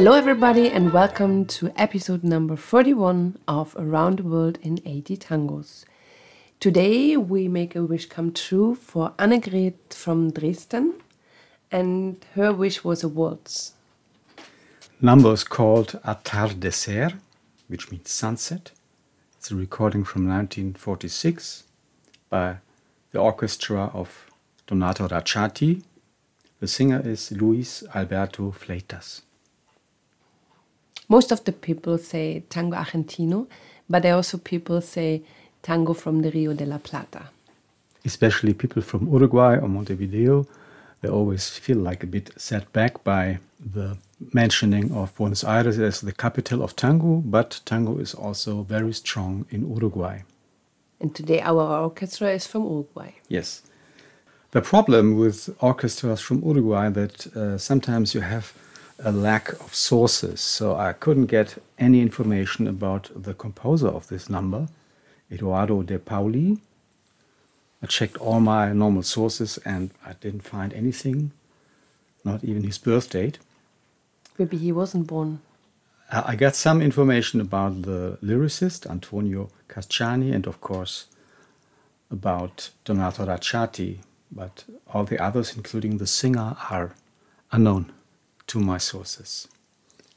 Hello, everybody, and welcome to episode number 41 of Around the World in 80 Tangos. Today, we make a wish come true for Annegret from Dresden, and her wish was a waltz. Number is called Atardecer, which means sunset. It's a recording from 1946 by the orchestra of Donato Racciatti. The singer is Luis Alberto Fleitas. Most of the people say tango argentino, but there are also people say tango from the Rio de la Plata. Especially people from Uruguay or Montevideo, they always feel like a bit set back by the mentioning of Buenos Aires as the capital of tango, but tango is also very strong in Uruguay. And today our orchestra is from Uruguay. Yes. The problem with orchestras from Uruguay that uh, sometimes you have a lack of sources. So I couldn't get any information about the composer of this number, Eduardo de Pauli. I checked all my normal sources and I didn't find anything, not even his birth date. Maybe he wasn't born. I got some information about the lyricist Antonio Casciani and, of course, about Donato Racciatti, but all the others, including the singer, are unknown to my sources.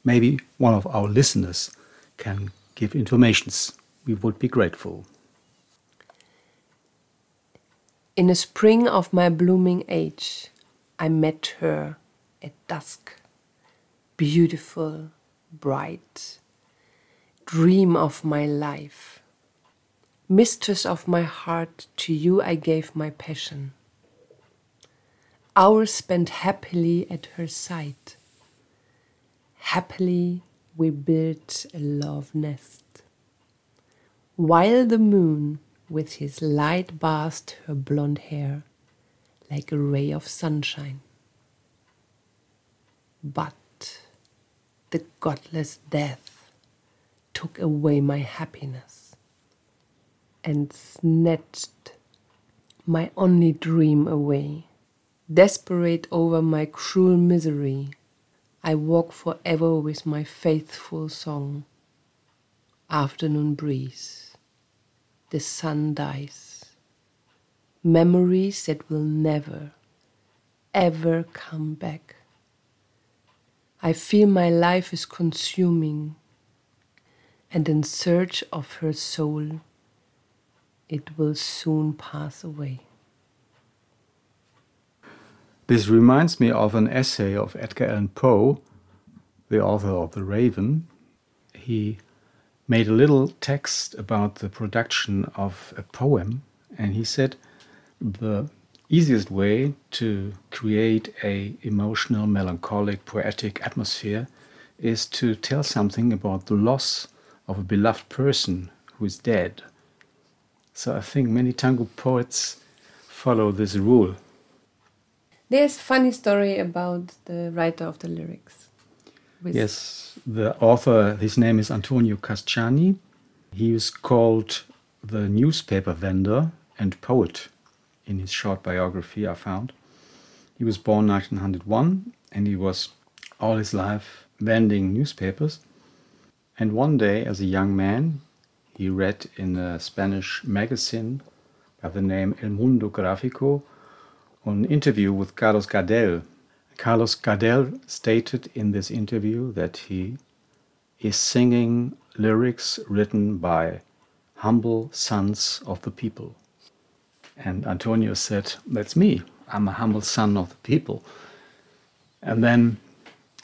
Maybe one of our listeners can give informations. We would be grateful. In the spring of my blooming age, I met her at dusk. Beautiful, bright, dream of my life. Mistress of my heart, to you I gave my passion. Hours spent happily at her side. Happily we built a love nest. While the moon with his light bathed her blonde hair like a ray of sunshine. But the godless death took away my happiness and snatched my only dream away. Desperate over my cruel misery, I walk forever with my faithful song. Afternoon breeze, the sun dies. Memories that will never, ever come back. I feel my life is consuming, and in search of her soul, it will soon pass away. This reminds me of an essay of Edgar Allan Poe, the author of The Raven. He made a little text about the production of a poem, and he said the easiest way to create a emotional, melancholic, poetic atmosphere is to tell something about the loss of a beloved person who is dead. So I think many tango poets follow this rule. There's a funny story about the writer of the lyrics. Yes, the author, his name is Antonio Casciani. He is called the newspaper vendor and poet in his short biography I found. He was born 1901 and he was all his life vending newspapers. And one day, as a young man, he read in a Spanish magazine by the name El Mundo Gráfico an interview with Carlos Gardel. Carlos Gardel stated in this interview that he is singing lyrics written by humble sons of the people. And Antonio said, That's me. I'm a humble son of the people. And then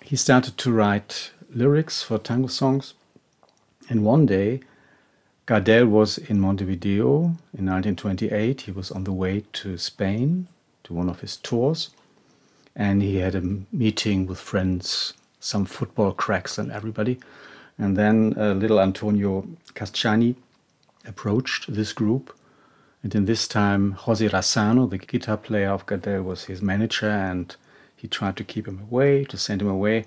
he started to write lyrics for tango songs. And one day, Gardel was in Montevideo in 1928. He was on the way to Spain to one of his tours, and he had a meeting with friends, some football cracks, and everybody. And then uh, little Antonio Casciani approached this group. And in this time, Jose Razzano, the guitar player of Gardel, was his manager, and he tried to keep him away, to send him away.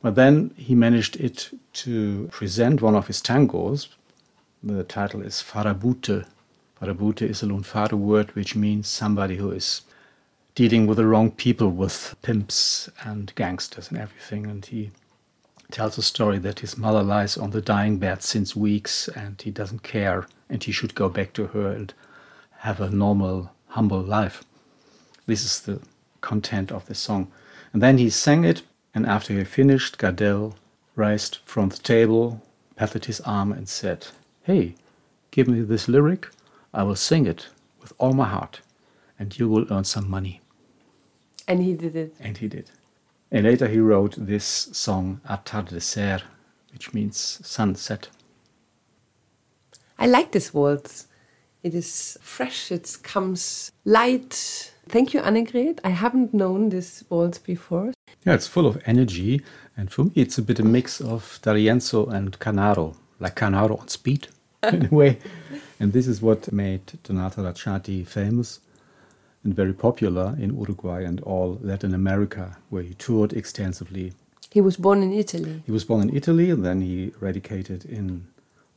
But then he managed it to present one of his tangos. The title is Farabute. Farabute is a Lunfardo word which means somebody who is dealing with the wrong people, with pimps and gangsters and everything. And he tells a story that his mother lies on the dying bed since weeks and he doesn't care and he should go back to her and have a normal, humble life. This is the content of the song. And then he sang it, and after he finished, Gardel raised from the table, patted his arm, and said, Hey, give me this lyric, I will sing it with all my heart, and you will earn some money. And he did it. And he did. And later he wrote this song, Atardecer, which means sunset. I like this waltz. It is fresh, it comes light. Thank you, Annegret. I haven't known this waltz before. Yeah, it's full of energy, and for me, it's a bit a mix of D'Arienzo and Canaro, like Canaro on speed, in a way. And this is what made Donato Racciatti famous and very popular in Uruguay and all Latin America, where he toured extensively. He was born in Italy. He was born in Italy, and then he radicated in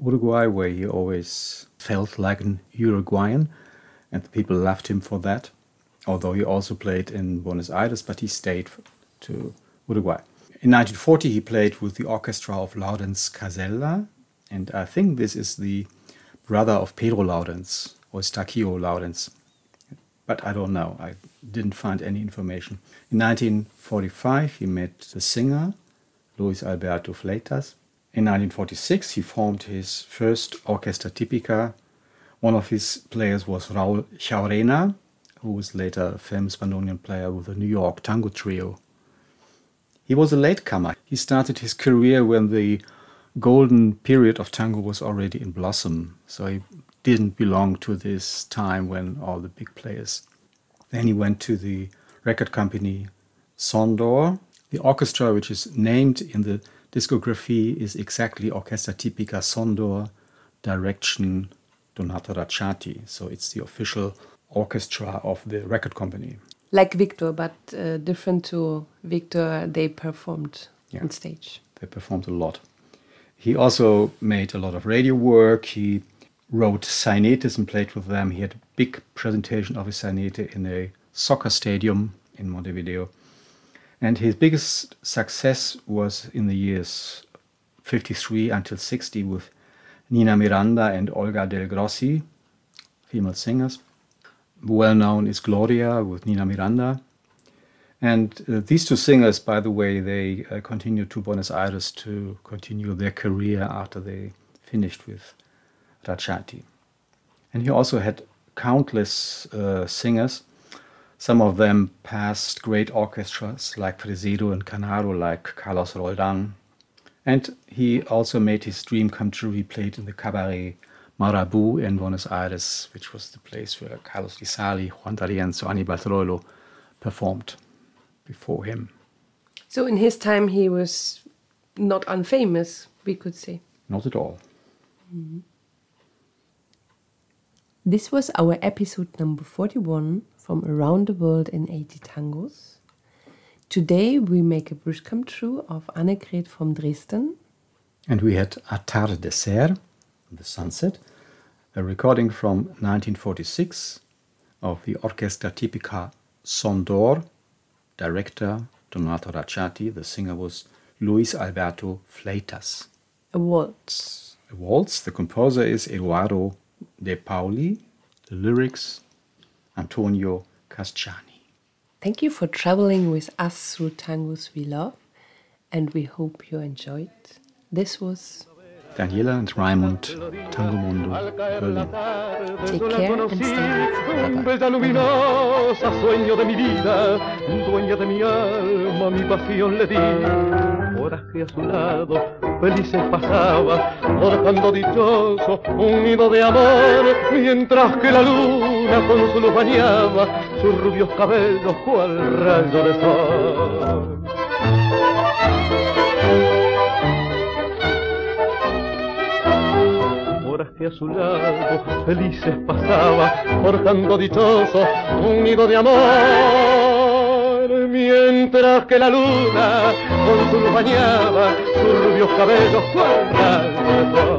Uruguay, where he always felt like an Uruguayan, and the people loved him for that. Although he also played in Buenos Aires, but he stayed to Uruguay. In 1940, he played with the orchestra of Laurenz Casella, and I think this is the brother of Pedro Laurenz or Eustaquio Laurenz, but I don't know. I didn't find any information. In 1945, he met the singer Luis Alberto Fleitas, in 1946, he formed his first orchestra típica. One of his players was Raul Jaurena, who was later a famous bandoneon player with the New York Tango Trio. He was a latecomer. He started his career when the golden period of tango was already in blossom, so he didn't belong to this time when all the big players. Then he went to the record company Sondor, the orchestra which is named in the discography is exactly Orchestra Tipica Sondor, direction Donato Racciatti. So it's the official orchestra of the record company. Like Victor, but uh, different to Victor, they performed yeah. on stage. They performed a lot. He also made a lot of radio work. He wrote sainetes and played with them. He had a big presentation of his sainete in a soccer stadium in Montevideo. And his biggest success was in the years 53 until 60 with Nina Miranda and Olga Del Grossi, female singers. Well known is Gloria with Nina Miranda. And uh, these two singers, by the way, they uh, continued to Buenos Aires to continue their career after they finished with Racciatti. And he also had countless uh, singers some of them passed great orchestras like Fresedo and Canaro, like Carlos Roldan. And he also made his dream come true. He played in the cabaret Marabu in Buenos Aires, which was the place where Carlos Di Sarli, Juan D'Arienzo, Anibal Troilo performed before him. So in his time, he was not unfamous, we could say. Not at all. Mm -hmm. This was our episode number 41 from around the world in 80 tangos. Today we make a wish come true of Annegret from Dresden. And we had Atardecer, the sunset, a recording from 1946 of the Orchestra Tipica Sondor, director Donato Racciatti, the singer was Luis Alberto Fleitas. A waltz. A waltz, the composer is Eduardo De Paoli, the lyrics Antonio Casciani. Thank you for traveling with us through tangos we love, and we hope you enjoyed. This was Daniela and Raimund, Tango Mundo, Berlin. Take care and stay Bella luminosa, sueño de mi vida, dueña de mi alma, mi pasión le di. Horas que a su lado felices pasaba, forjando dichoso un nido de amor, mientras que la luna con su luz bañaba sus rubios cabellos cual rayo de sol. Que a su lado felices pasaba, forjando dichoso un nido de amor, mientras que la luna conturbañaba turbios cabellos con